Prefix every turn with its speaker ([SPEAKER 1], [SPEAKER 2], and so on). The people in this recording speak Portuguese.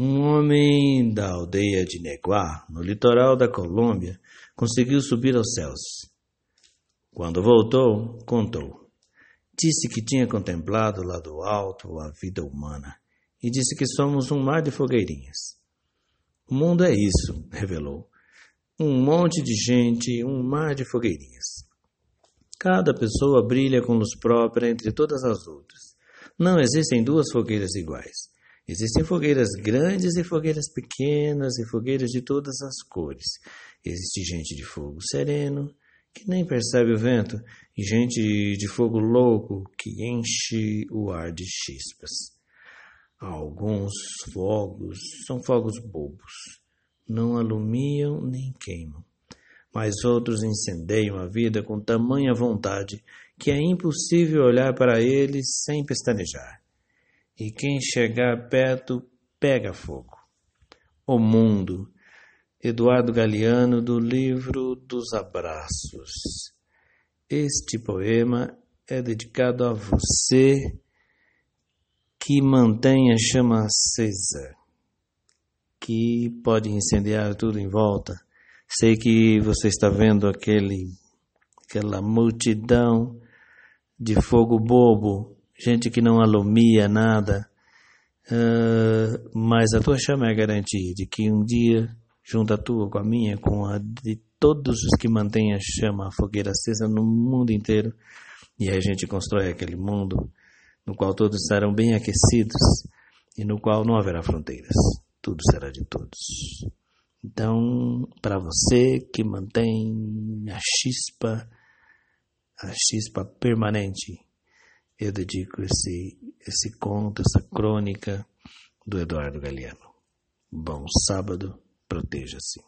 [SPEAKER 1] Um homem da aldeia de Neguá, no litoral da Colômbia, conseguiu subir aos céus. Quando voltou, contou. Disse que tinha contemplado lá do alto a vida humana e disse que somos um mar de fogueirinhas. O mundo é isso, revelou. Um monte de gente, um mar de fogueirinhas. Cada pessoa brilha com luz própria entre todas as outras. Não existem duas fogueiras iguais. Existem fogueiras grandes e fogueiras pequenas e fogueiras de todas as cores. Existe gente de fogo sereno, que nem percebe o vento, e gente de fogo louco, que enche o ar de chispas. Alguns fogos são fogos bobos, não alumiam nem queimam, mas outros incendeiam a vida com tamanha vontade que é impossível olhar para eles sem pestanejar e quem chegar perto pega fogo. O Mundo, Eduardo Galeano, do livro dos Abraços. Este poema é dedicado a você que mantém a chama acesa, que pode incendiar tudo em volta. Sei que você está vendo aquele, aquela multidão de fogo bobo gente que não alumia nada, uh, mas a tua chama é garantia de que um dia, junto a tua com a minha, com a de todos os que mantêm a chama, a fogueira acesa no mundo inteiro, e a gente constrói aquele mundo no qual todos estarão bem aquecidos e no qual não haverá fronteiras, tudo será de todos. Então, para você que mantém a chispa, a chispa permanente eu dedico esse, esse conto, essa crônica do Eduardo Galeano. Bom sábado, proteja-se.